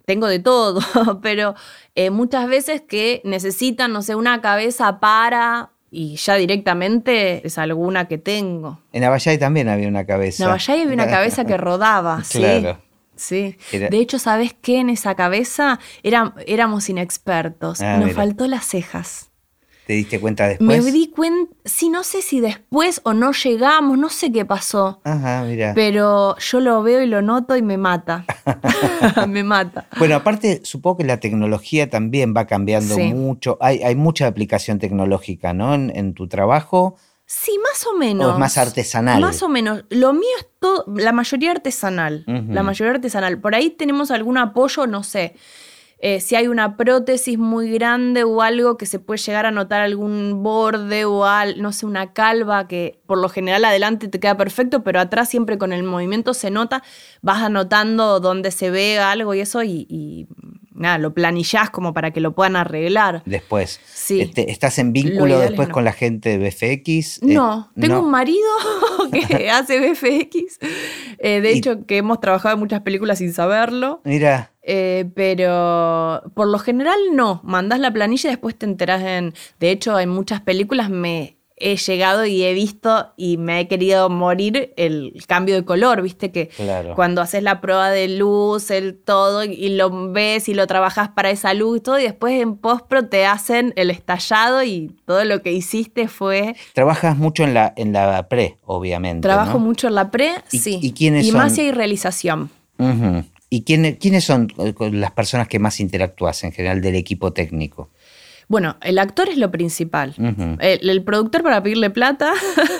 tengo de todo. pero eh, muchas veces que necesitan, no sé, una cabeza para y ya directamente es alguna que tengo. En Abayay también había una cabeza. En Abayay había una cabeza que rodaba, claro. sí. Sí. De hecho, ¿sabes qué? En esa cabeza éramos inexpertos. Ah, Nos faltó las cejas. ¿Te diste cuenta después? Me di cuenta, sí, no sé si después o no llegamos, no sé qué pasó. Ajá, mira. Pero yo lo veo y lo noto y me mata. me mata. Bueno, aparte, supongo que la tecnología también va cambiando mucho. Hay, hay, mucha aplicación tecnológica, ¿no? En, tu trabajo. Sí, más o menos. O es más artesanal. Más o menos. Lo mío es todo, la mayoría artesanal. La mayoría artesanal. Por ahí tenemos algún apoyo, no sé. Eh, si hay una prótesis muy grande o algo que se puede llegar a notar algún borde o al, no sé, una calva que por lo general adelante te queda perfecto, pero atrás siempre con el movimiento se nota, vas anotando dónde se ve algo y eso y, nada, lo planillás como para que lo puedan arreglar. Después. Sí. Este, ¿Estás en vínculo después con la gente de BFX? Eh, no, tengo un marido que hace BFX. Eh, de hecho, que hemos trabajado en muchas películas sin saberlo. Mira. Eh, pero por lo general no, mandás la planilla y después te enterás en... De hecho, en muchas películas me he llegado y he visto y me he querido morir el cambio de color, viste que cuando haces la prueba de luz, el todo, y lo ves y lo trabajas para esa luz y todo, y después en postpro te hacen el estallado y todo lo que hiciste fue... Trabajas mucho en la, en la pre, obviamente. Trabajo mucho en la pre, sí. ¿Y quiénes Y más si hay realización. ¿Y quiénes son las personas que más interactúas en general del equipo técnico? Bueno, el actor es lo principal. el, productor para pedirle plata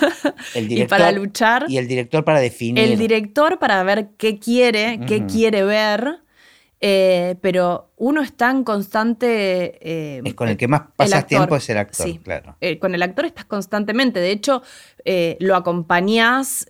y para luchar. Y el director para definir. El director para ver qué quiere, qué quiere ver. Eh, pero uno está en constante... Eh, es con el que más pasas tiempo es el actor, sí. claro. Eh, con el actor estás constantemente. De hecho, lo acompañás,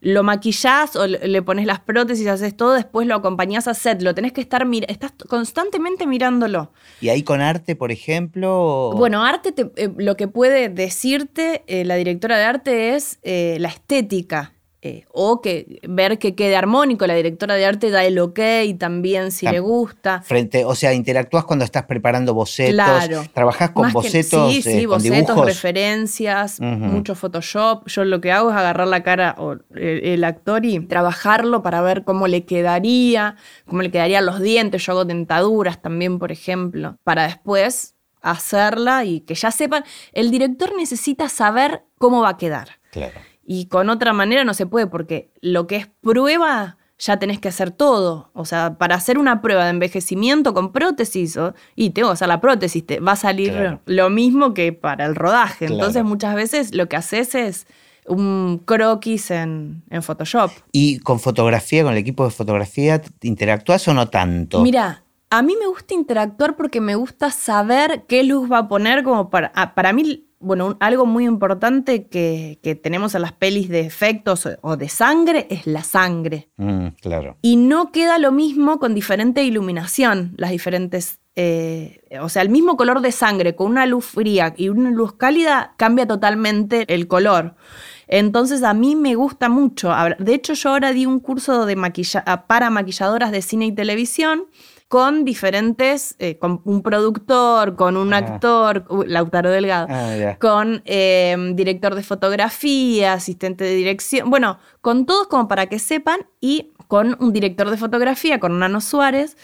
lo maquillás o le pones las prótesis, haces todo, después lo acompañás a set. Lo tenés que estar... Estás constantemente mirándolo. ¿Y ahí con arte, por ejemplo? Bueno, arte lo que puede decirte la directora de arte es la estética eh, o que ver que quede armónico, la directora de arte da el ok y también si le gusta. Frente, o sea, interactúas cuando estás preparando bocetos, claro. trabajás con bocetos, sí, sí, bocetos, referencias, mucho Photoshop. Yo lo que hago es agarrar la cara o el, actor y trabajarlo para ver cómo le quedaría, cómo le quedarían los dientes. Yo hago dentaduras también, por ejemplo, para después hacerla y que ya sepan. El director necesita saber cómo va a quedar. Claro. Y con otra manera no se puede, porque lo que es prueba ya tenés que hacer todo. O sea, para hacer una prueba de envejecimiento con prótesis, y tengo que hacer la prótesis, te va a salir Claro. lo mismo que para el rodaje. Claro. Entonces, muchas veces lo que haces es un croquis en, en Photoshop. ¿Y con fotografía, con el equipo de fotografía, interactúas o no tanto? Mira, a mí me gusta interactuar porque me gusta saber qué luz va a poner como para... ah, Para mí, bueno, un- algo muy importante que, que tenemos en las pelis de efectos o- o de sangre es la sangre. Mm, claro. Y no queda lo mismo con diferente iluminación, las diferentes... eh, o sea, el mismo color de sangre con una luz fría y una luz cálida cambia totalmente el color. Entonces a mí me gusta mucho. De hecho, yo ahora di un curso de maquilla- para maquilladoras de cine y televisión con diferentes, eh, con un productor, con un Ah. actor, uh, Lautaro Delgado, Ah, con eh, director de fotografía, asistente de dirección, bueno, con todos como para que sepan y con un director de fotografía, con Nano Suárez.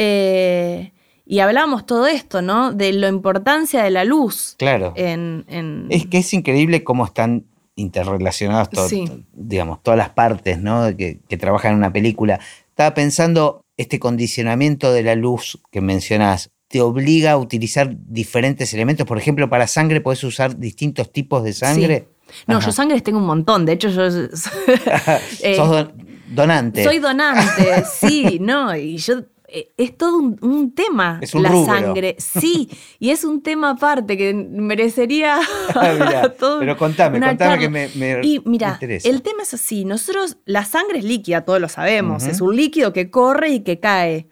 eh, y hablamos todo esto, ¿no? De la importancia de la luz. Claro. En, en- Es que es increíble cómo están interrelacionados Sí. digamos, todas las partes ¿no? que, que trabajan en una película. Estaba pensando, este condicionamiento de la luz que mencionás, ¿te obliga a utilizar diferentes elementos? Por ejemplo, para sangre puedes usar distintos tipos de sangre. No, Ajá. yo sangres tengo un montón. De hecho, yo eh, Sos don- donante. soy donante, sí, no, y yo eh, es todo un, un tema Es un la rubro. sangre, sí, y es un tema aparte que merecería Ah, mirá, todo pero contame, contame charla. que me, me- Y me mira, interesa. el tema es así, nosotros la sangre es líquida, todos lo sabemos, es un líquido que corre y que cae.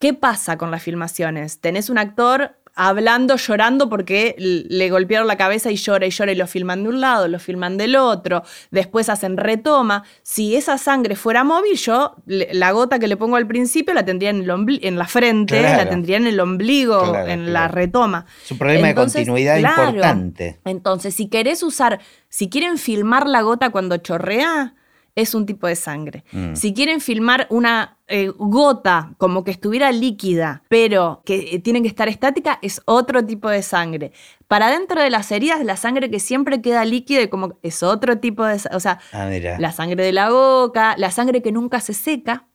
¿Qué pasa con las filmaciones? Tenés un actor hablando, llorando porque le golpearon la cabeza y llora y llora y lo filman de un lado, lo filman del otro, después hacen retoma. Si esa sangre fuera móvil, yo la gota que le pongo al principio la tendría en, el en la frente, Claro. la tendría en el ombligo, Claro, en la retoma. Es un problema Entonces, de continuidad importante. Entonces, si querés usar, si quieren filmar la gota cuando chorrea, es un tipo de sangre. Mm. Si quieren filmar una eh, gota como que estuviera líquida, pero que eh, tiene que estar estática, es otro tipo de sangre. Para dentro de las heridas, la sangre que siempre queda líquida y como es otro tipo de, o sea, Ah, la sangre de la boca, la sangre que nunca se seca,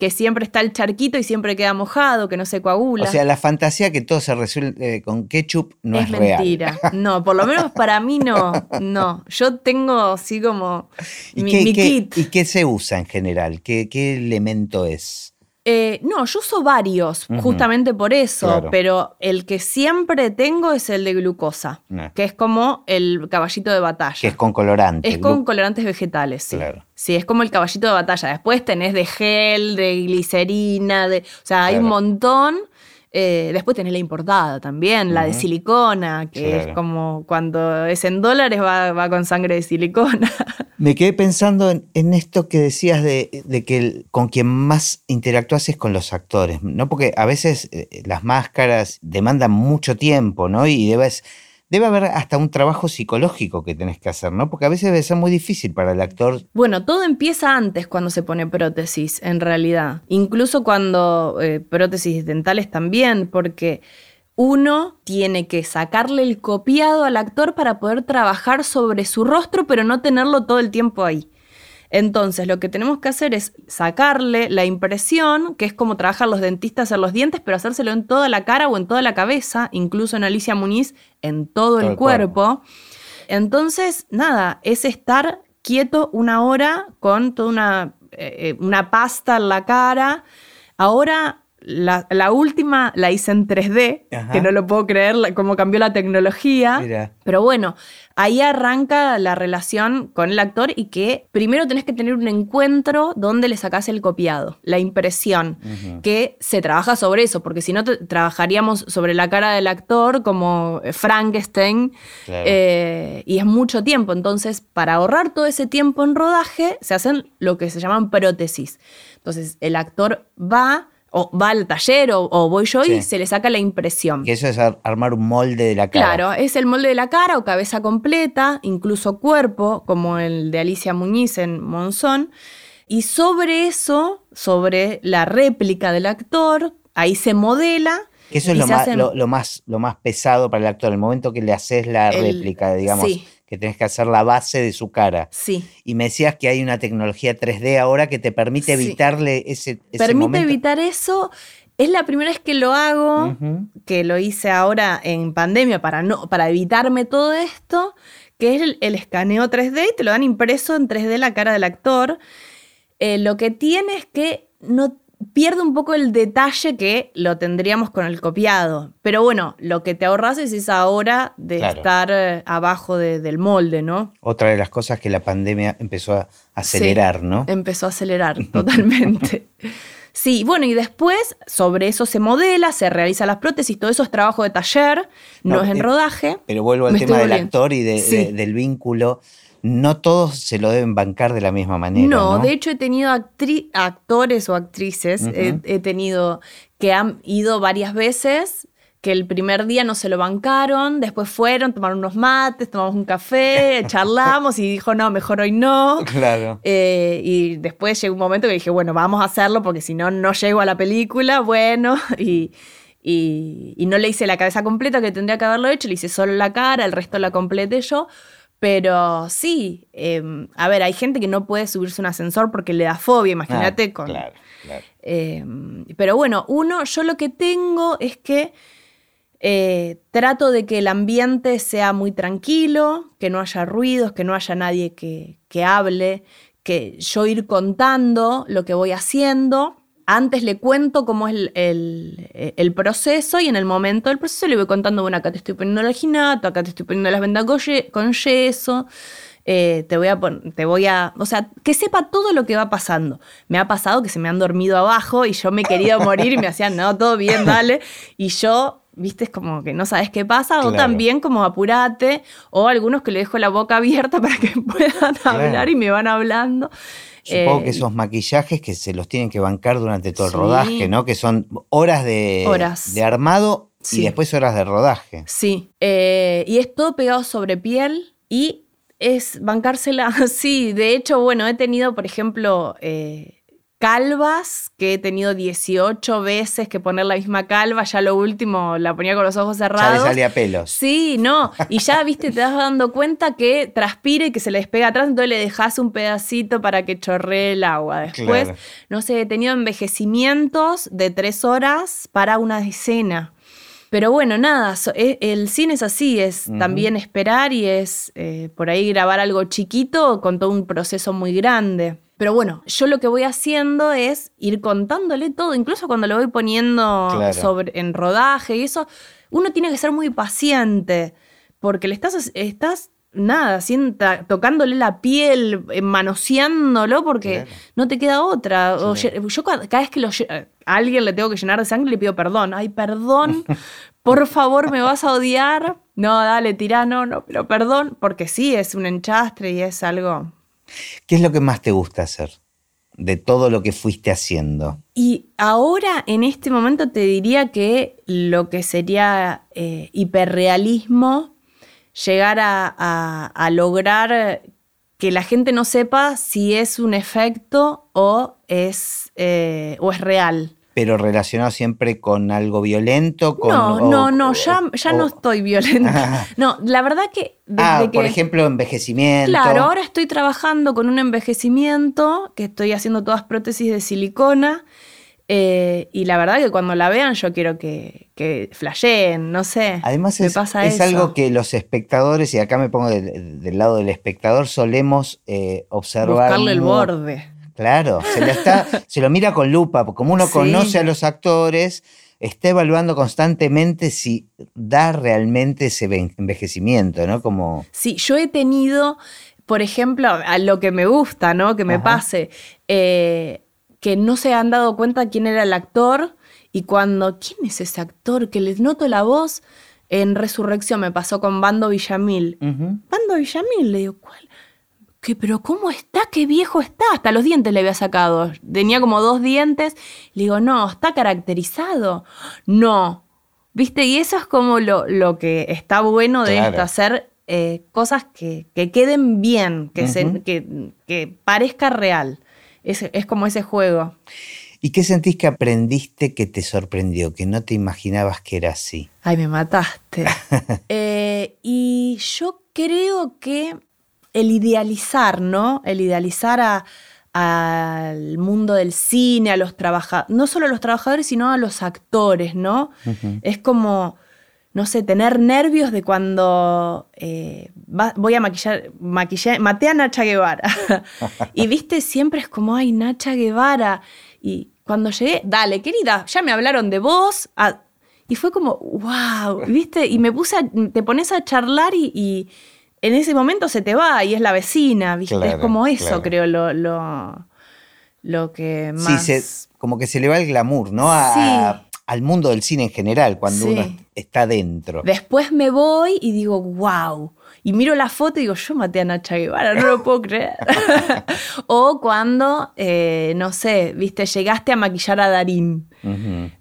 que siempre está el charquito y siempre queda mojado, que no se coagula. O sea, la fantasía que todo se resuelve eh, con ketchup no es, es real. mentira. No, por lo menos para mí no. No. Yo tengo así como ¿Y, mi, qué, mi qué- kit. ¿Y qué se usa en general? ¿Qué, qué elemento es? Eh, no, yo uso varios, justamente por eso, Claro. pero el que siempre tengo es el de glucosa, que es como el caballito de batalla. Que es con colorante. Es con colorantes vegetales, sí. Claro. Sí, es como el caballito de batalla. Después tenés de gel, de glicerina, de. O sea, hay un montón. Eh, después tenés la importada también, la de silicona, que Claro. es como cuando es en dólares va, va con sangre de silicona. Me quedé pensando en, en esto que decías de, de que el- con quien más interactúas es con los actores, ¿no? Porque a veces eh, las máscaras demandan mucho tiempo, ¿no? Y debes, debe haber hasta un trabajo psicológico que tenés que hacer, ¿no? Porque a veces debe ser muy difícil para el actor. Bueno, todo empieza antes cuando se pone prótesis, en realidad. Incluso cuando eh, prótesis dentales también, porque uno tiene que sacarle el copiado al actor para poder trabajar sobre su rostro, pero no tenerlo todo el tiempo ahí. Entonces, lo que tenemos que hacer es sacarle la impresión, que es como trabajan los dentistas en los dientes, pero hacérselo en toda la cara o en toda la cabeza, incluso en Alicia Muniz, en todo, Todo el el cuerpo. cuerpo. Entonces, nada, es estar quieto una hora con toda una, eh, eh, una pasta en la cara. Ahora, la, la última la hice en 3D, Ajá. que no lo puedo creer cómo cambió la tecnología. Mira. Pero bueno, ahí arranca la relación con el actor y que primero tenés que tener un encuentro donde le sacás el copiado, la impresión, que se trabaja sobre eso, porque si no trabajaríamos sobre la cara del actor como Frankenstein Claro. eh, y es mucho tiempo. Entonces, para ahorrar todo ese tiempo en rodaje, se hacen lo que se llaman prótesis. Entonces, el actor va o va al taller o, o voy yo Sí. y se le saca la impresión. Que eso es ar- armar un molde de la cara. Claro, es el molde de la cara o cabeza completa, incluso cuerpo, como el de Alicia Muñiz en Monzón. Y sobre eso, sobre la réplica del actor, ahí se modela Que eso es lo más, lo, más, lo más pesado para el actor, el momento que le haces la réplica, digamos, que tenés que hacer la base de su cara. Sí. Y me decías que hay una tecnología 3D ahora que te permite evitarle ese, ese Permite evitar eso. Es la primera vez que lo hago, que lo hice ahora en pandemia para, no, para evitarme todo esto, que es el, escaneo 3D y te lo dan impreso en 3D la cara del actor. Eh, lo que tiene es que no pierde un poco el detalle que lo tendríamos con el copiado. Pero bueno, lo que te ahorras es esa hora de estar eh, abajo del molde, ¿no? Otra de las cosas que la pandemia empezó a acelerar, ¿no? Empezó a acelerar totalmente. Sí, bueno, y después sobre eso se modela, se realiza las prótesis, todo eso es trabajo de taller, no, es en eh, rodaje. Pero vuelvo al tema del actor y del vínculo. No todos se lo deben bancar de la misma manera. No, de hecho he tenido actores o actrices, he tenido que han ido varias veces que el primer día no se lo bancaron, después fueron, tomaron unos mates, tomamos un café, charlamos y dijo, no, mejor hoy no. Claro. Eh, y después llegó un momento que dije, bueno, vamos a hacerlo porque si no, no llego a la película, bueno, y, y, no le hice la cabeza completa que tendría que haberlo hecho, le hice solo la cara, el resto la completé yo. Pero sí, em, a ver, hay gente que no puede subirse un ascensor porque le da fobia, imagínate ah, con... Claro, claro. Em, pero bueno, uno, yo lo que tengo es que eh, trato de que el ambiente sea muy tranquilo, que no haya ruidos, que no haya nadie que, hable, que yo ir contando lo que voy haciendo. Antes le cuento cómo es el, proceso y en el momento del proceso le voy contando, bueno, acá te estoy poniendo el alginato, acá te estoy poniendo las vendas con yeso, eh, te voy a te voy a, o sea, que sepa todo lo que va pasando. Me ha pasado que se me han dormido abajo y yo me he querido morir y me hacían, no, todo bien, dale. Y yo viste, es como que no sabes qué pasa, o también como apurate, o algunos que le dejo la boca abierta para que puedan hablar y me van hablando. Supongo que eh, esos maquillajes que se los tienen que bancar durante todo el rodaje, ¿no? Que son horas de, de armado y después horas de rodaje. Sí, eh, y es todo pegado sobre piel y es bancársela así. De hecho, bueno, he tenido, por ejemplo, eh, calvas, que he tenido 18 veces que poner la misma calva, ya lo último la ponía con los ojos cerrados. Ya le salía pelos. Sí, no, y ya, viste, te das dando cuenta que transpire y que se le despega atrás, entonces le dejas un pedacito para que chorree el agua. Después, no sé, he tenido envejecimientos de tres horas para una escena. Pero bueno, nada, e, el cine es así, es también esperar y es eh, por ahí grabar algo chiquito con todo un proceso muy grande. Pero bueno, yo lo que voy haciendo es ir contándole todo, incluso cuando lo voy poniendo sobre, en rodaje y eso, uno tiene que ser muy paciente, porque le estás, estás nada, sienta, tocándole la piel, eh, manoseándolo, porque no te queda otra. yo cada vez que lo, a alguien le tengo que llenar de sangre, le pido perdón. Ay, perdón, por favor, me vas a odiar. No, dale, tirano, no, pero perdón, porque sí, es un enchastre y es algo ¿Qué es lo que más te gusta hacer de todo lo que fuiste haciendo? Y ahora, en este momento, te diría que lo que sería eh, hiperrealismo, llegar a, lograr que la gente no sepa si es un efecto o es, eh, o es real pero relacionado siempre con algo violento. Con, no, no, no, ya, ya no estoy violenta. no, la verdad que... ah, por ejemplo, envejecimiento. Claro, ahora estoy trabajando con un envejecimiento, que estoy haciendo todas prótesis de silicona. Eh, y la verdad que cuando la vean yo quiero que, que flasheen, no sé. Además es, es algo que los espectadores, y acá me pongo del, lado del espectador, solemos eh, observar. Buscarle el borde. Claro, se lo, está, se lo mira con lupa, porque como uno conoce a los actores, está evaluando constantemente si da realmente ese envejecimiento, ¿no? Como... Sí, yo he tenido, por ejemplo, a lo que me gusta, ¿no? Que me pase, eh, que no se han dado cuenta quién era el actor y cuando, ¿quién es ese actor? Que les noto la voz. En Resurrección me pasó con Bando Villamil. Bando Villamil, le digo, ¿cuál? ¿Qué, pero cómo está? ¿Qué viejo está? Hasta los dientes le había sacado. Tenía como dos dientes. Le digo, no, está caracterizado. No. ¿Viste? Y eso es como lo, lo que está bueno de esto, hacer eh, cosas que, queden bien, que, que, parezca real. Es, es como ese juego. ¿Y qué sentís que aprendiste que te sorprendió, que no te imaginabas que era así? Ay, me mataste. Eh, y yo creo que el idealizar, ¿no? El idealizar al mundo del cine, a los trabajadores, no solo a los trabajadores, sino a los actores, ¿no? Es como no sé, tener nervios de cuando eh, voy a maquillar, maté a Nacha Guevara. y viste, siempre es como, ay, Nacha Guevara. Y cuando llegué, dale, querida, ya me hablaron de vos. Y fue como, wow, viste, y me puse, a, te pones a charlar y, en ese momento se te va y es la vecina, viste, es como eso, creo, lo, lo, lo, que más... Sí, como que se le va el glamour, ¿no? sí al mundo del cine en general, cuando uno está dentro. Después me voy y digo, wow. Y miro la foto y digo, yo maté a Nacha Guevara, no lo puedo creer. o cuando, eh, no sé, viste, llegaste a maquillar a Darín.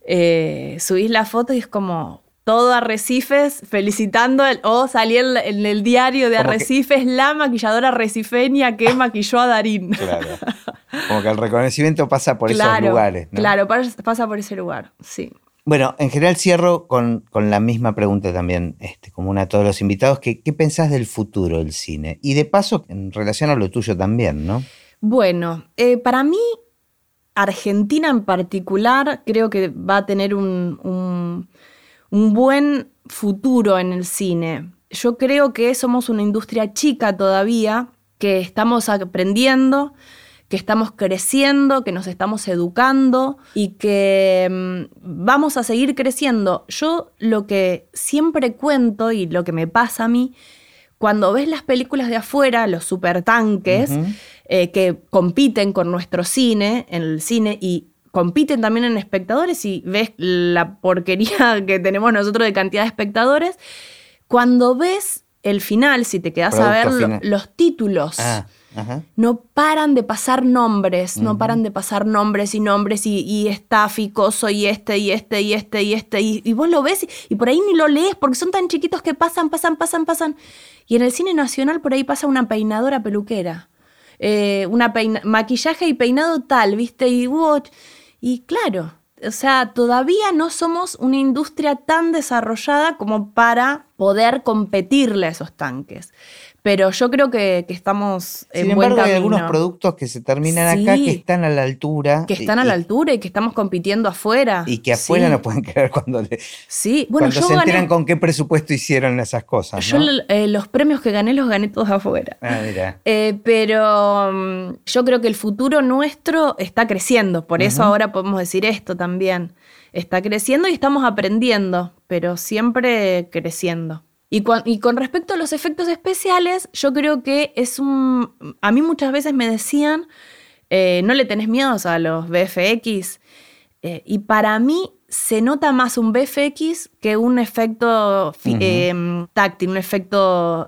Eh, subís la foto y es como, todo Arrecifes felicitando, o salí en, el diario de Arrecifes, la maquilladora recifeña que maquilló a Darín. Claro. Como que el reconocimiento pasa por esos lugares. Claro, pasa por ese lugar, sí. Bueno, en general cierro con, la misma pregunta también, este, común a todos los invitados, que, ¿qué pensás del futuro del cine? Y de paso, en relación a lo tuyo también, ¿no? Bueno, eh, para mí, Argentina en particular, creo que va a tener un un buen futuro en el cine. Yo creo que somos una industria chica todavía, que estamos aprendiendo, que estamos creciendo, que nos estamos educando y que mm, vamos a seguir creciendo. Yo lo que siempre cuento y lo que me pasa a mí, cuando ves las películas de afuera, los supertanques, eh, que compiten con nuestro cine, en el cine, y compiten también en espectadores y ves la porquería que tenemos nosotros de cantidad de espectadores. Cuando ves el final, si te quedas a ver los títulos, ah, no paran de pasar nombres, no paran de pasar nombres y nombres y, y está Ficoso y este y este y este y este y, vos lo ves y, por ahí ni lo lees porque son tan chiquitos que pasan, pasan, pasan, pasan. Y en el cine nacional por ahí pasa una peinadora peluquera. Eh, una maquillaje y peinado tal, ¿viste? Y y claro, o sea, todavía no somos una industria tan desarrollada como para poder competirle a esos tanques. Pero yo creo que, estamos en Sin embargo, hay algunos productos que se terminan acá que están a la altura. Que están a la altura y que estamos compitiendo afuera. Y que afuera no pueden creer cuando, sí. bueno, cuando se enteran con qué presupuesto hicieron esas cosas. Yo eh, los premios que gané los gané todos afuera. Ah, mira. Eh, pero mm, yo creo que el futuro nuestro está creciendo. Por eso ahora podemos decir esto también. Está creciendo y estamos aprendiendo, pero siempre creciendo. Y, con respecto a los efectos especiales, yo creo que es un... A mí muchas veces me decían, eh, no le tenés miedo a los VFX. Eh, y para mí se nota más un VFX que un efecto eh, táctil, un efecto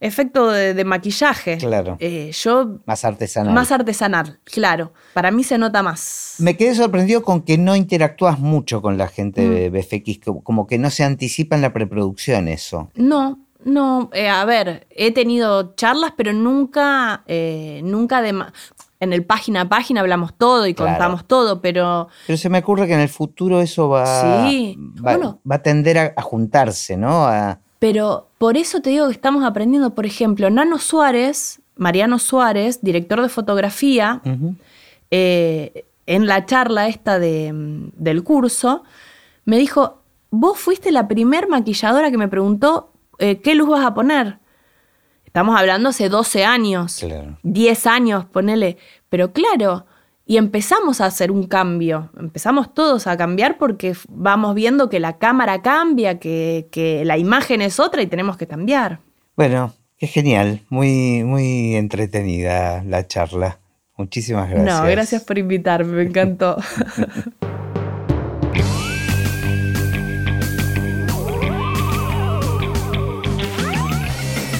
efecto de, maquillaje. Claro. Eh, yo. Más artesanal. Más artesanal, claro. Para mí se nota más. Me quedé sorprendido con que no interactúas mucho con la gente de mm. BFX, como que no se anticipa en la preproducción eso. No, no. Eh, a ver, he tenido charlas, pero nunca, eh, nunca de. En el página a página hablamos todo y contamos todo, pero. Pero se me ocurre que en el futuro eso va. Sí. Va, va a tender a, a juntarse, ¿no? A, pero por eso te digo que estamos aprendiendo, por ejemplo, Nano Suárez, Mariano Suárez, director de fotografía, eh, en la charla esta de, del curso, me dijo, vos fuiste la primer maquilladora que me preguntó eh, qué luz vas a poner. Estamos hablando hace 12 años, 10 años, ponele. Pero claro, y empezamos a hacer un cambio, empezamos todos a cambiar porque vamos viendo que la cámara cambia, que, la imagen es otra y tenemos que cambiar. Bueno, es genial, muy, muy entretenida la charla. Muchísimas gracias. No, gracias por invitarme, me encantó.